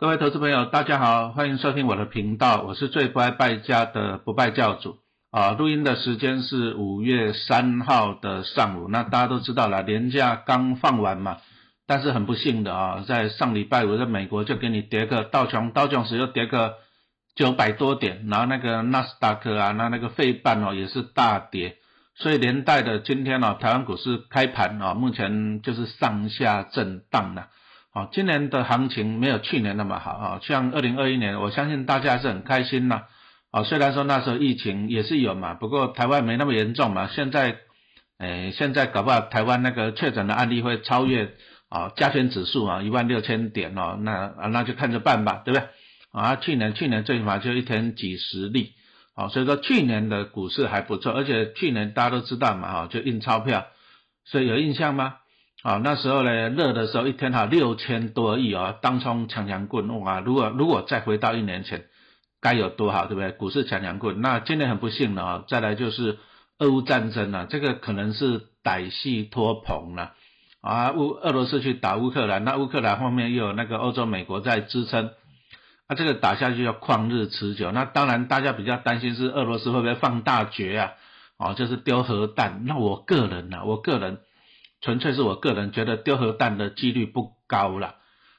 各位投资朋友，大家好，欢迎收听我的频道，我是最不爱败家的不败教主啊。录音的时间是五月三号的上午，那大家都知道了，年假刚放完嘛，但是很不幸的啊，在上礼拜五在美国就给你跌个道琼道琼斯又跌个九百多点，然后那个纳斯达克啊，那那个费半哦也是大跌，所以连带的今天呢，台湾股市开盘啊，目前就是上下震荡了。啊，今年的行情没有去年那么好啊，像二零二一年，我相信大家是很开心呐。啊，虽然说那时候疫情也是有嘛，不过台湾没那么严重嘛。现在，诶，现在搞不好台湾那个确诊的案例会超越啊加权指数啊一万六千点哦，那啊那就看着办吧，对不对？啊，去年去年最起码就一天几十例，啊，所以说去年的股市还不错，而且去年大家都知道嘛，哈，就印钞票，所以有印象吗？啊，那时候呢，热的时候一天哈六千多亿啊，当冲强强棍哇！如果如果再回到一年前，该有多好，对不对？股市强强棍。那今年很不幸了啊，再来就是俄乌战争了，这个可能是歹戏拖棚了啊。乌俄罗斯去打乌克兰，那乌克兰后面又有那个欧洲、美国在支撑，那这个打下去要旷日持久。那当然大家比较担心是俄罗斯会不会放大决啊？哦，就是丢核弹。那我个人呢，我个人。纯粹是我个人觉得丢核弹的几率不高了，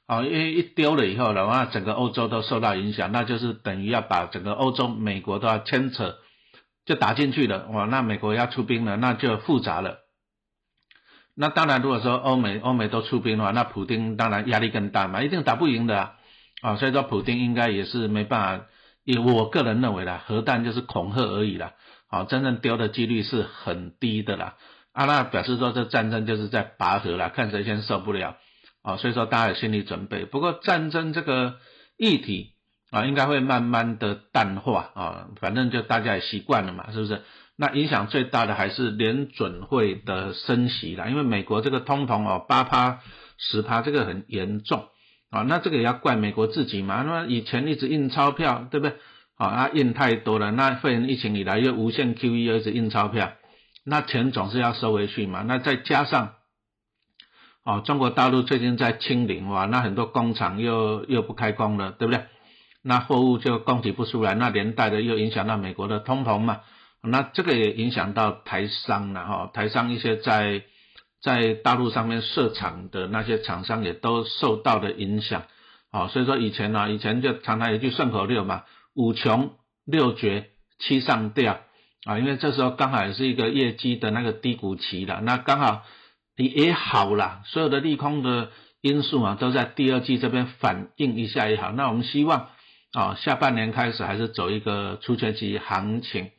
啊，因为一丢了以后的话，整个欧洲都受到影响，那就是等于要把整个欧洲、美国都要牵扯，就打进去了，哇，那美国要出兵了，那就复杂了。那当然，如果说欧美欧美都出兵的话，那普京当然压力更大嘛，一定打不赢的，啊，所以说普京应该也是没办法，以我个人认为啦，核弹就是恐吓而已啦，啊，真正丢的几率是很低的啦。阿拉表示说，这战争就是在拔河了，看谁先受不了啊！所以说大家有心理准备。不过战争这个议题啊，应该会慢慢的淡化啊，反正就大家也习惯了嘛，是不是？那影响最大的还是联准会的升息啦，因为美国这个通膨哦，八趴十趴，这个很严重啊。那这个也要怪美国自己嘛，那么以前一直印钞票，对不对？啊，印太多了，那肺炎疫情以来又无限 QE，又一直印钞票。那钱总是要收回去嘛，那再加上，哦，中国大陆最近在清零哇，那很多工厂又又不开工了，对不对？那货物就供给不出来，那连带的又影响到美国的通膨嘛，那这个也影响到台商了哈，台商一些在在大陆上面设厂的那些厂商也都受到了影响，哦，所以说以前呢，以前就常常一句顺口溜嘛，五穷六绝七上吊。啊，因为这时候刚好也是一个业绩的那个低谷期了，那刚好也也好了，所有的利空的因素啊，都在第二季这边反映一下也好。那我们希望啊，下半年开始还是走一个出圈期行情。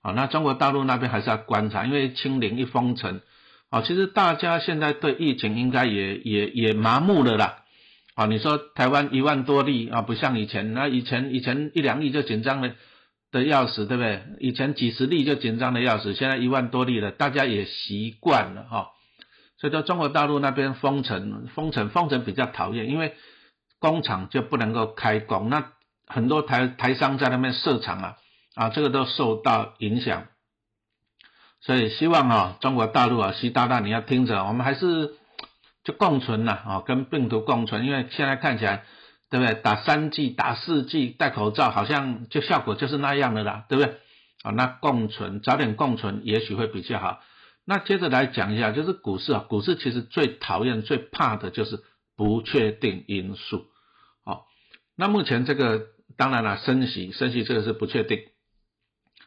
啊，那中国大陆那边还是要观察，因为清零一封城，啊，其实大家现在对疫情应该也也也麻木了啦。啊，你说台湾一万多例啊，不像以前，那以前以前一两例就紧张了。的钥匙对不对？以前几十例就紧张的要死，现在一万多例了，大家也习惯了哈。所以说中国大陆那边封城，封城，封城比较讨厌，因为工厂就不能够开工，那很多台台商在那边设厂啊，啊，这个都受到影响。所以希望啊，中国大陆啊，习大大你要听着，我们还是就共存了啊，跟病毒共存，因为现在看起来。对不对？打三剂、打四剂，戴口罩，好像就效果就是那样的啦，对不对？啊，那共存，早点共存，也许会比较好。那接着来讲一下，就是股市啊，股市其实最讨厌、最怕的就是不确定因素。好，那目前这个当然了，升息，升息这个是不确定。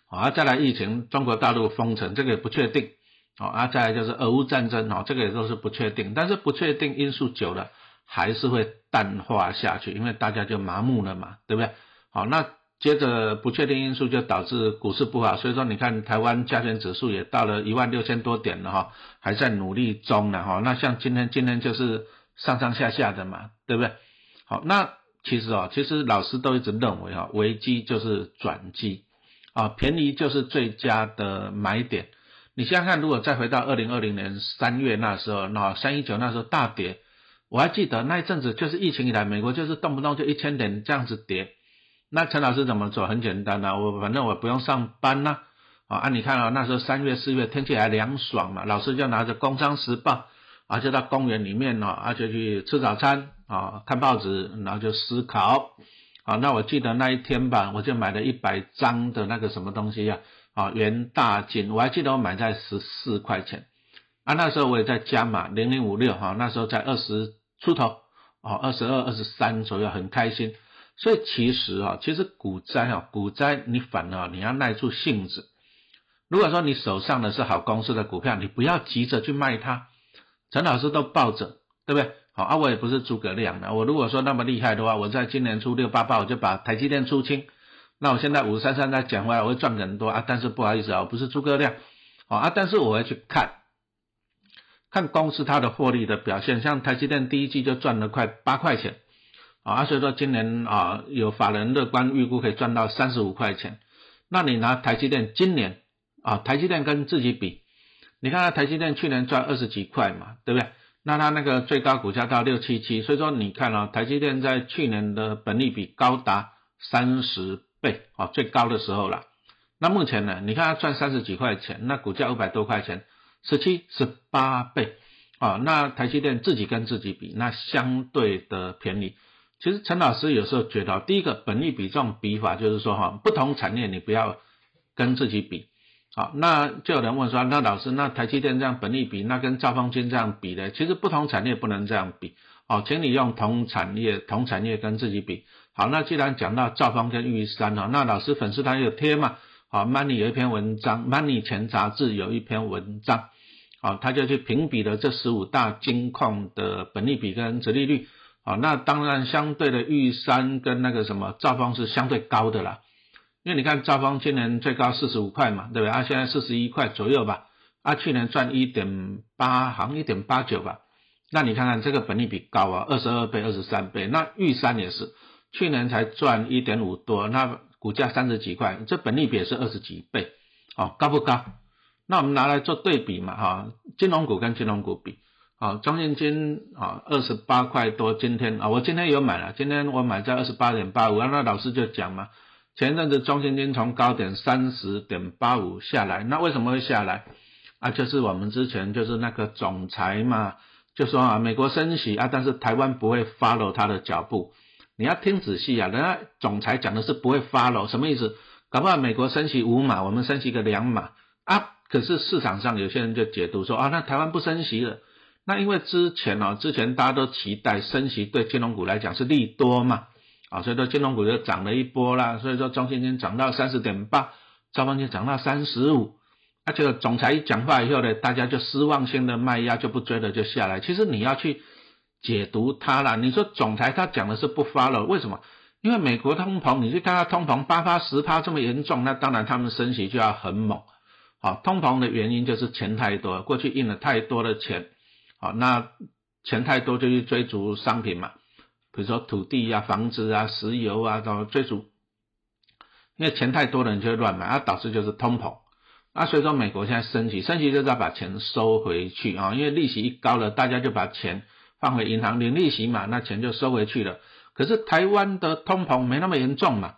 好，再来疫情，中国大陆封城，这个也不确定。好，啊，再来就是俄乌战争，哦，这个也都是不确定。但是不确定因素久了。还是会淡化下去，因为大家就麻木了嘛，对不对？好，那接着不确定因素就导致股市不好，所以说你看台湾加权指数也到了一万六千多点了哈，还在努力中呢哈。那像今天今天就是上上下下的嘛，对不对？好，那其实啊，其实老师都一直认为哈，危机就是转机啊，便宜就是最佳的买点。你想想看，如果再回到二零二零年三月那时候，那三一九那时候大跌。我还记得那一阵子，就是疫情以来，美国就是动不动就一千点这样子跌。那陈老师怎么做？很简单呐，我反正我不用上班呐。啊，你看啊，那时候三月四月天气还凉爽嘛，老师就拿着《工商时报》啊，就到公园里面呢，啊，就去吃早餐啊，看报纸，然后就思考。啊，那我记得那一天吧，我就买了一百张的那个什么东西呀，啊，元大金，我还记得我买在十四块钱。啊，那时候我也在加嘛零零五六哈，那时候在二十出头，哦，二十二、二十三左右，很开心。所以其实啊，其实股灾啊，股灾你反而你要耐住性子。如果说你手上的是好公司的股票，你不要急着去卖它。陈老师都抱着，对不对？好啊，我也不是诸葛亮的。我如果说那么厉害的话，我在今年初六八八我就把台积电出清。那我现在五三三再讲回来，我会赚很多啊。但是不好意思啊，我不是诸葛亮。好啊，但是我会去看，看公司它的获利的表现。像台积电第一季就赚了快八块钱，啊，所以说今年啊有法人乐观预估可以赚到三十五块钱。那你拿台积电今年啊，台积电跟自己比。你看，台积电去年赚二十几块嘛，对不对？那它那个最高股价到六七七，所以说你看啊，台积电在去年的本利比高达三十倍啊，最高的时候了。那目前呢，你看它赚三十几块钱，那股价五百多块钱，十七、十八倍啊。那台积电自己跟自己比，那相对的便宜。其实陈老师有时候觉得，第一个本利比这种比法，就是说哈，不同产业你不要跟自己比。好，那就有人问说，那老师，那台积电这样本利比，那跟兆方金这样比呢？其实不同产业不能这样比。哦，请你用同产业同产业跟自己比。好，那既然讲到兆方跟玉山哈，那老师粉丝团有贴嘛？好，Money 有一篇文章，Money 钱杂志有一篇文章，好，他就去评比了这十五大金矿的本利比跟折利率。好，那当然相对的玉山跟那个什么兆方是相对高的啦。因为你看兆方今年最高四十五块嘛，对不对？啊，现在四十一块左右吧。啊，去年赚一点八，好像一点八九吧。那你看看这个本利比高啊，二十二倍、二十三倍。那玉山也是，去年才赚一点五多，那股价三十几块，这本利比也是二十几倍，哦，高不高？那我们拿来做对比嘛，哈，金融股跟金融股比，啊，中信金啊，二十八块多，今天啊，我今天有买了，今天我买在二十八点八五，那老师就讲嘛。前阵子中信金从高点三十点八五下来，那为什么会下来？啊，就是我们之前就是那个总裁嘛，就说啊，美国升息啊，但是台湾不会 follow 他的脚步。你要听仔细啊，人家总裁讲的是不会发了什么意思？搞不好美国升息五码，我们升息个两码啊。可是市场上有些人就解读说啊，那台湾不升息了，那因为之前哦，之前大家都期待升息对金融股来讲是利多嘛。啊，所以说金融股就涨了一波啦，所以说中信金涨到三十点八，兆丰金涨到三十五，而且总裁一讲话以后呢，大家就失望性的卖压就不追了，就下来。其实你要去解读它啦，你说总裁他讲的是不发了，为什么？因为美国通膨，你去看它通膨八趴十趴这么严重，那当然他们升息就要很猛。好，通膨的原因就是钱太多，过去印了太多的钱，好，那钱太多就去追逐商品嘛。比如说土地啊、房子啊、石油啊，都追逐，因为钱太多了，你就会乱买，啊，导致就是通膨，啊，所以说美国现在升息，升息就是要把钱收回去啊，因为利息一高了，大家就把钱放回银行领利息嘛，那钱就收回去了。可是台湾的通膨没那么严重嘛，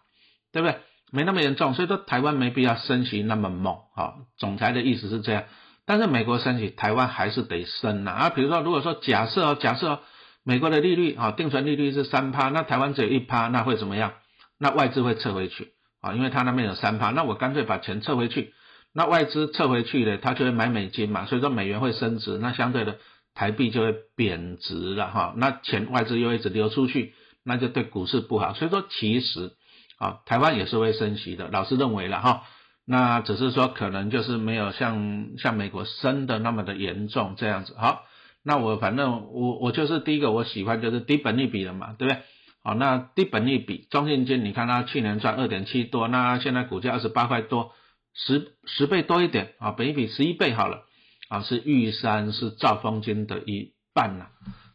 对不对？没那么严重，所以说台湾没必要升息那么猛啊。总裁的意思是这样，但是美国升息，台湾还是得升呐啊。比如说，如果说假设哦，假设。美国的利率啊，定存利率是三趴，那台湾只有一趴，那会怎么样？那外资会撤回去啊，因为他那边有三趴，那我干脆把钱撤回去，那外资撤回去了，他就会买美金嘛，所以说美元会升值，那相对的台币就会贬值了哈，那钱外资又一直流出去，那就对股市不好，所以说其实啊，台湾也是会升息的，老师认为了哈，那只是说可能就是没有像像美国升的那么的严重这样子，好。那我反正我我就是第一个我喜欢就是低本利比的嘛，对不对？好，那低本利比，中信金你看它去年赚二点七多，那现在股价二十八块多，十十倍多一点啊，本利比十一倍好了啊，是玉山是兆丰金的一半呐。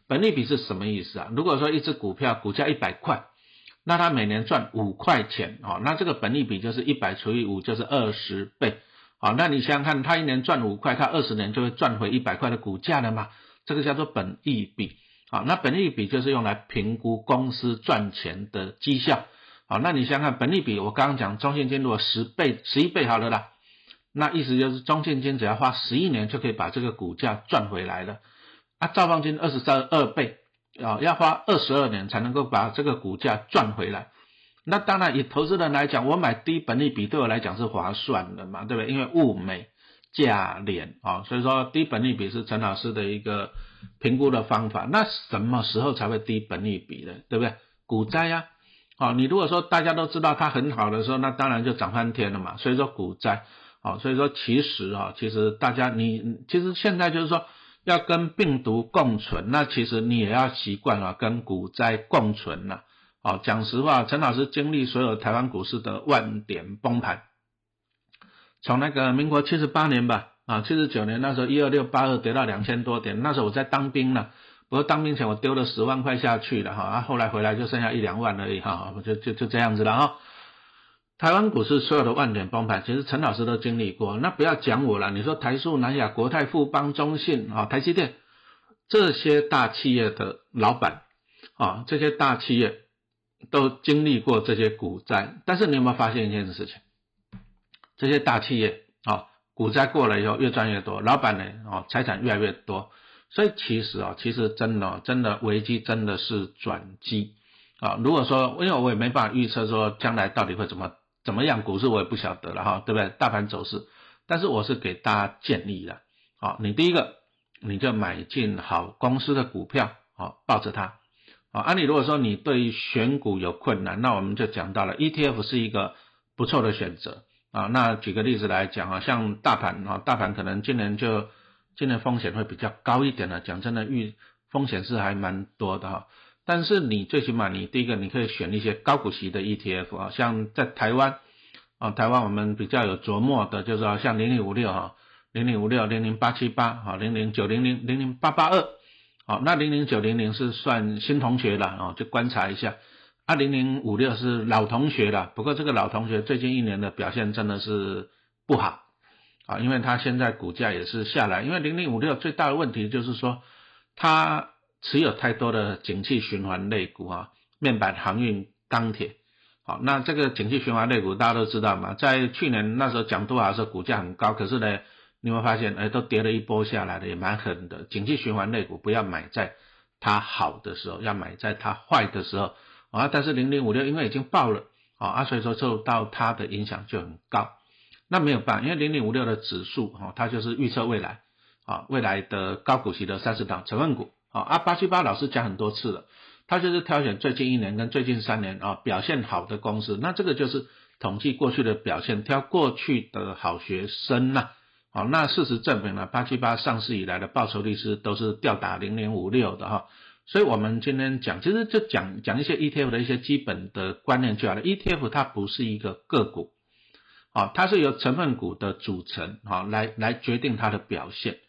本利比是什么意思啊？如果说一只股票股价一百块，那它每年赚五块钱啊，那这个本利比就是一百除以五就是二十倍，好，那你想想看，它一年赚五块，它二十年就会赚回一百块的股价了嘛？这个叫做本益比，啊，那本益比就是用来评估公司赚钱的绩效，好，那你想想看，本利比我刚刚讲中信金如果十倍、十一倍好了啦，那意思就是中信金只要花十一年就可以把这个股价赚回来了，啊，兆丰金二十三二倍啊，要花二十二年才能够把这个股价赚回来。那当然，以投资人来讲，我买低本利比对我来讲是划算的嘛，对不对？因为物美价廉啊，所以说低本利比是陈老师的一个评估的方法。那什么时候才会低本利比的，对不对？股灾呀，啊，你如果说大家都知道它很好的时候，那当然就涨翻天了嘛。所以说股灾，啊，所以说其实啊，其实大家你其实现在就是说要跟病毒共存，那其实你也要习惯了跟股灾共存了。哦，讲实话，陈老师经历所有台湾股市的万点崩盘，从那个民国七十八年吧，啊，七十九年那时候一二六八二跌到两千多点，那时候我在当兵呢，不过当兵前我丢了十万块下去了哈，啊，后来回来就剩下一两万而已哈，就就就这样子了哈。台湾股市所有的万点崩盘，其实陈老师都经历过，那不要讲我了，你说台塑、南亚、国泰、富邦、中信啊、台积电这些大企业的老板啊，这些大企业。都经历过这些股灾，但是你有没有发现一件事情？这些大企业啊，股灾过了以后越赚越多，老板呢啊财产越来越多，所以其实啊，其实真的真的危机真的是转机啊。如果说因为我也没办法预测说将来到底会怎么怎么样，股市我也不晓得了哈，对不对？大盘走势，但是我是给大家建议的啊，你第一个你就买进好公司的股票啊，抱着它。啊，按理如果说你对于选股有困难，那我们就讲到了 ETF 是一个不错的选择啊。那举个例子来讲啊，像大盘啊，大盘可能今年就今年风险会比较高一点的，讲真的，遇风险是还蛮多的哈。但是你最起码你第一个你可以选一些高股息的 ETF 啊，像在台湾啊，台湾我们比较有琢磨的就是说像零零五六哈，零零五六零零八七八啊，零零九零零零零八八二。好，那零零九零零是算新同学了哦，就观察一下。二零零五六是老同学了，不过这个老同学最近一年的表现真的是不好啊，因为他现在股价也是下来。因为零零五六最大的问题就是说，它持有太多的景气循环类股啊，面板、航运、钢铁。好，那这个景气循环类股大家都知道嘛，在去年那时候讲多少时候股价很高，可是呢？你会发现，哎，都跌了一波下来的，也蛮狠的。景气循环类股不要买在它好的时候，要买在它坏的时候啊。但是零零五六因为已经爆了啊，所以说受到它的影响就很高。那没有办法，因为零零五六的指数哈，它就是预测未来啊，未来的高股息的三十档成分股啊。阿，八七八老师讲很多次了，他就是挑选最近一年跟最近三年啊表现好的公司。那这个就是统计过去的表现，挑过去的好学生呐。好，那事实证明了八七八上市以来的报酬率是都是吊打零零五六的哈，所以我们今天讲，其实就讲讲一些 ETF 的一些基本的观念就好了。ETF 它不是一个个股，啊，它是由成分股的组成啊来来决定它的表现，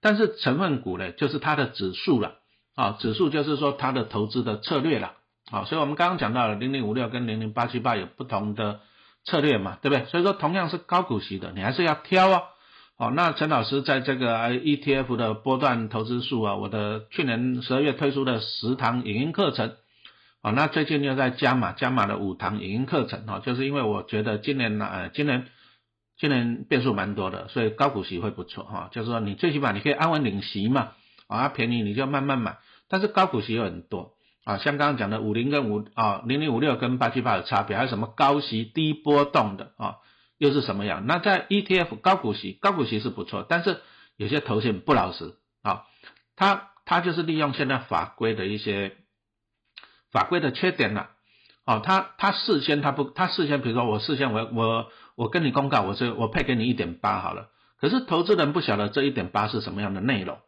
但是成分股呢就是它的指数了，啊，指数就是说它的投资的策略了，啊，所以我们刚刚讲到了零零五六跟零零八七八有不同的策略嘛，对不对？所以说同样是高股息的，你还是要挑啊。哦，那陈老师在这个 ETF 的波段投资数啊，我的去年十二月推出的十堂影音课程，啊，那最近又在加码，加码了五堂影音课程，哈，就是因为我觉得今年呢，呃，今年今年变数蛮多的，所以高股息会不错，哈，就是说你最起码你可以安稳领息嘛，啊，便宜你就慢慢买，但是高股息有很多，啊，像刚刚讲的五零跟五啊零零五六跟八七八的差别，还有什么高息低波动的啊？又是什么样？那在 ETF 高股息，高股息是不错，但是有些投信不老实啊，他他就是利用现在法规的一些法规的缺点了，哦，他他事先他不他事先，比如说我事先我我我跟你公告，我这我配给你一点八好了，可是投资人不晓得这一点八是什么样的内容，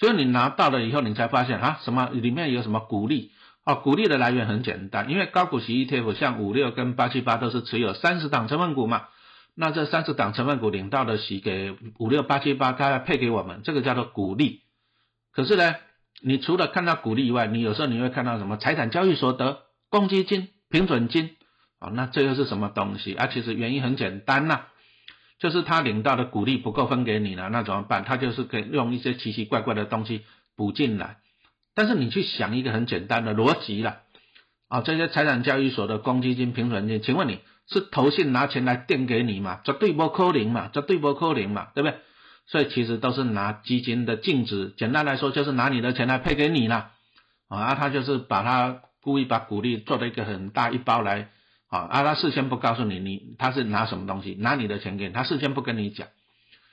所以你拿到了以后，你才发现啊，什么里面有什么鼓励。哦，鼓励的来源很简单，因为高股息 ETF 像五六跟八七八都是持有三十档成分股嘛。那这三十档成分股领到的息给五六八七八，它要配给我们，这个叫做鼓励。可是呢，你除了看到鼓励以外，你有时候你会看到什么？财产交易所得、公积金、平准金。啊？那这又是什么东西啊？其实原因很简单呐，就是他领到的股利不够分给你了，那怎么办？他就是可以用一些奇奇怪怪的东西补进来。但是你去想一个很简单的逻辑了啊，这些财产交易所的公积金、平准金，请问你？是投信拿钱来垫给你嘛？绝对不扣零嘛，绝对不扣零嘛，对不对？所以其实都是拿基金的净值，简单来说就是拿你的钱来配给你了，啊，他就是把他故意把股利做了一个很大一包来，啊，啊，他事先不告诉你，你他是拿什么东西，拿你的钱给你，他事先不跟你讲，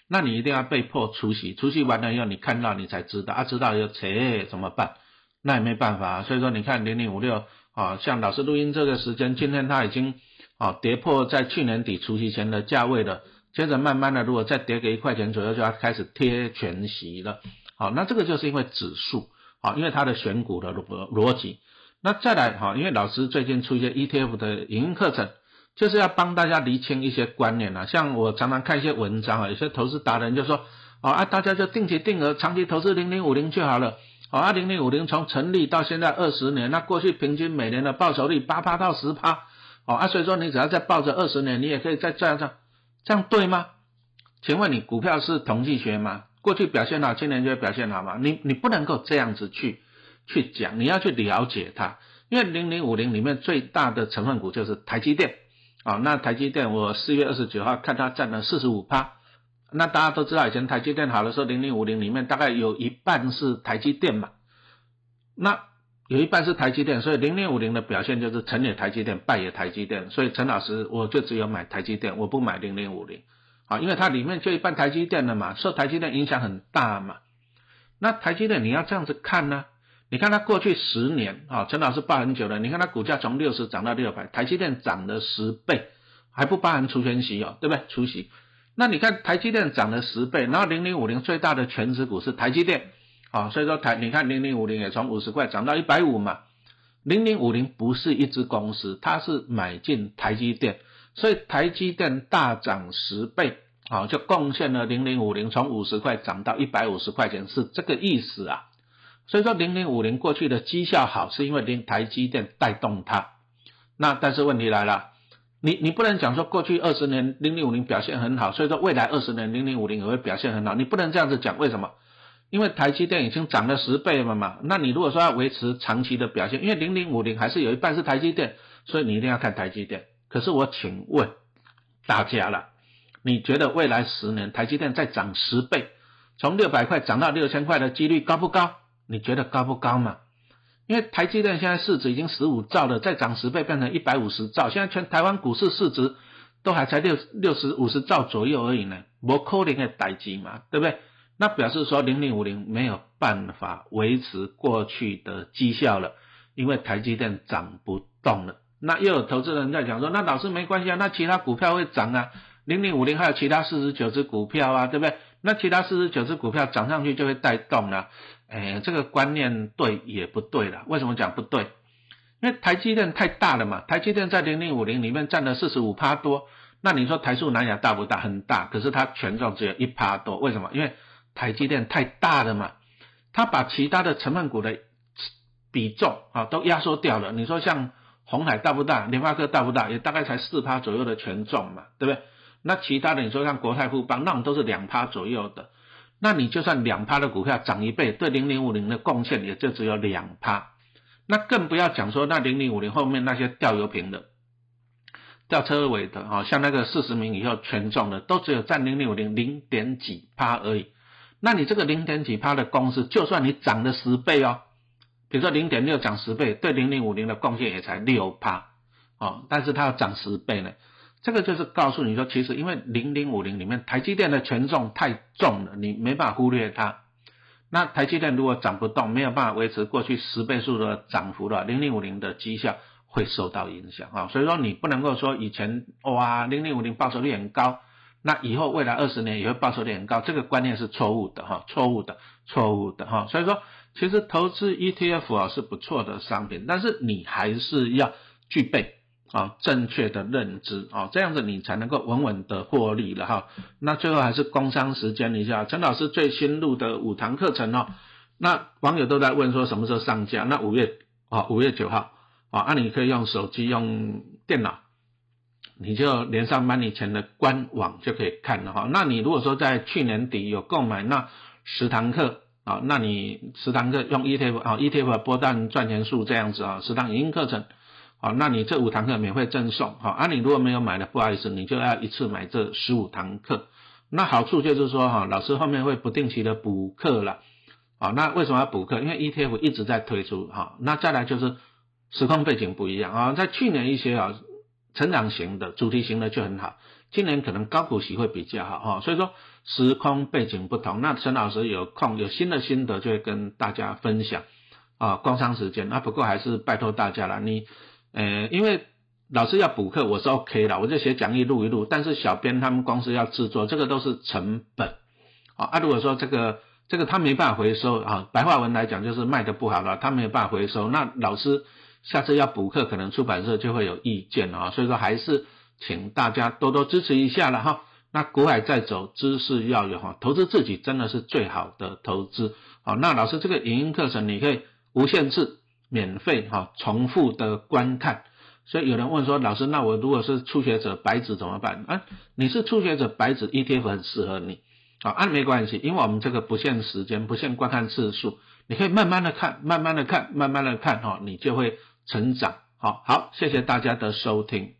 那你一定要被迫出席，出席完了以后你看到你才知道，啊，知道又切怎么办？那也没办法，所以说你看零零五六啊，像老师录音这个时间，今天它已经啊跌破在去年底除夕前的价位了，接着慢慢的如果再跌个一块钱左右，就要开始贴全息了。好，那这个就是因为指数啊，因为它的选股的逻逻辑。那再来哈，因为老师最近出一些 ETF 的影音课程，就是要帮大家厘清一些观念啊。像我常常看一些文章啊，有些投资达人就说，哦啊，大家就定期定额长期投资零零五零就好了。好，二零零五零从成立到现在二十年，那过去平均每年的报酬率八趴到十趴，哦，啊，所以说你只要再抱着二十年，你也可以再这样这样，这样对吗？请问你股票是统计学吗？过去表现好，今年就会表现好吗？你你不能够这样子去去讲，你要去了解它，因为零零五零里面最大的成分股就是台积电，啊，那台积电我四月二十九号看它占了四十五趴。那大家都知道，以前台积电好的时候，零零五零里面大概有一半是台积电嘛。那有一半是台积电，所以零零五零的表现就是成也台积电，败也台积电。所以陈老师我就只有买台积电，我不买零零五零啊，因为它里面就一半台积电的嘛，受台积电影响很大嘛。那台积电你要这样子看呢？你看它过去十年啊，陈老师报很久了，你看它股价从六十涨到六百，台积电涨了十倍，还不包含除权息哦，对不对？除息。那你看台积电涨了十倍，然后零零五零最大的全值股是台积电，啊，所以说台你看零零五零也从五十块涨到一百五嘛，零零五零不是一只公司，它是买进台积电，所以台积电大涨十倍，啊，就贡献了零零五零从五十块涨到一百五十块钱，是这个意思啊，所以说零零五零过去的绩效好，是因为零台积电带动它，那但是问题来了。你你不能讲说过去二十年零零五零表现很好，所以说未来二十年零零五零也会表现很好，你不能这样子讲，为什么？因为台积电已经涨了十倍了嘛，那你如果说要维持长期的表现，因为零零五零还是有一半是台积电，所以你一定要看台积电。可是我请问大家了，你觉得未来十年台积电再涨十倍，从六百块涨到六千块的几率高不高？你觉得高不高嘛？因为台积电现在市值已经十五兆了，再涨十倍变成一百五十兆，现在全台湾股市市值都还才六六十五十兆左右而已呢，不可能的代机嘛，对不对？那表示说零零五零没有办法维持过去的绩效了，因为台积电涨不动了。那又有投资人在讲说，那老师没关系啊，那其他股票会涨啊，零零五零还有其他四十九只股票啊，对不对？那其他四十九只股票涨上去就会带动了。哎，这个观念对也不对了。为什么讲不对？因为台积电太大了嘛。台积电在零零五零里面占了四十五趴多。那你说台塑南亚大不大？很大。可是它权重只有一趴多。为什么？因为台积电太大了嘛。它把其他的成分股的比重啊都压缩掉了。你说像红海大不大？联发科大不大？也大概才四趴左右的权重嘛，对不对？那其他的你说像国泰富邦，那种都是两趴左右的。那你就算两趴的股票涨一倍，对零零五零的贡献也就只有两趴，那更不要讲说那零零五零后面那些掉油瓶的、掉车尾的啊，像那个四十名以后权重的，都只有占零零五零零点几趴而已。那你这个零点几趴的公司，就算你涨了十倍哦，比如说零点六涨十倍，对零零五零的贡献也才六趴哦，但是它要涨十倍呢。这个就是告诉你说，其实因为零零五零里面台积电的权重太重了，你没办法忽略它。那台积电如果涨不动，没有办法维持过去十倍数的涨幅的，零零五零的绩效会受到影响啊。所以说你不能够说以前哇零零五零报酬率很高，那以后未来二十年也会报酬率很高，这个观念是错误的哈，错误的，错误的哈。所以说其实投资 ETF 啊是不错的商品，但是你还是要具备。啊，正确的认知啊，这样子你才能够稳稳的获利了哈。那最后还是工商时间一下，陈老师最新录的五堂课程哦。那网友都在问说什么时候上架？那五月啊，五月九号啊，那你可以用手机用电脑，你就连上 Money 前的官网就可以看了哈。那你如果说在去年底有购买那十堂课啊，那你十堂课用 ETF 啊，ETF 波段赚钱术这样子啊，十堂语音课程。好，那你这五堂课免费赠送，好，啊，你如果没有买的，不好意思，你就要一次买这十五堂课，那好处就是说哈，老师后面会不定期的补课了。啊，那为什么要补课？因为 ETF 一直在推出哈。那再来就是时空背景不一样啊，在去年一些啊成长型的、主题型的就很好，今年可能高股息会比较好哈。所以说时空背景不同，那陈老师有空有新的心得就会跟大家分享啊。工商时间，那不过还是拜托大家了，你呃，因为老师要补课我是 OK 的，我就写讲义录一录，但是小编他们公司要制作，这个都是成本啊。啊，如果说这个。这个他没办法回收啊，白话文来讲就是卖的不好了，他没有办法回收。那老师下次要补课，可能出版社就会有意见啊，所以说还是请大家多多支持一下了哈。那股海在走，知识要有哈，投资自己真的是最好的投资。好，那老师这个影音课程你可以无限制免费哈，重复的观看。所以有人问说，老师，那我如果是初学者白纸怎么办？啊，你是初学者白纸 ETF 很适合你。啊，啊没关系，因为我们这个不限时间，不限观看次数，你可以慢慢的看，慢慢的看，慢慢的看，哈，你就会成长。好，好，谢谢大家的收听。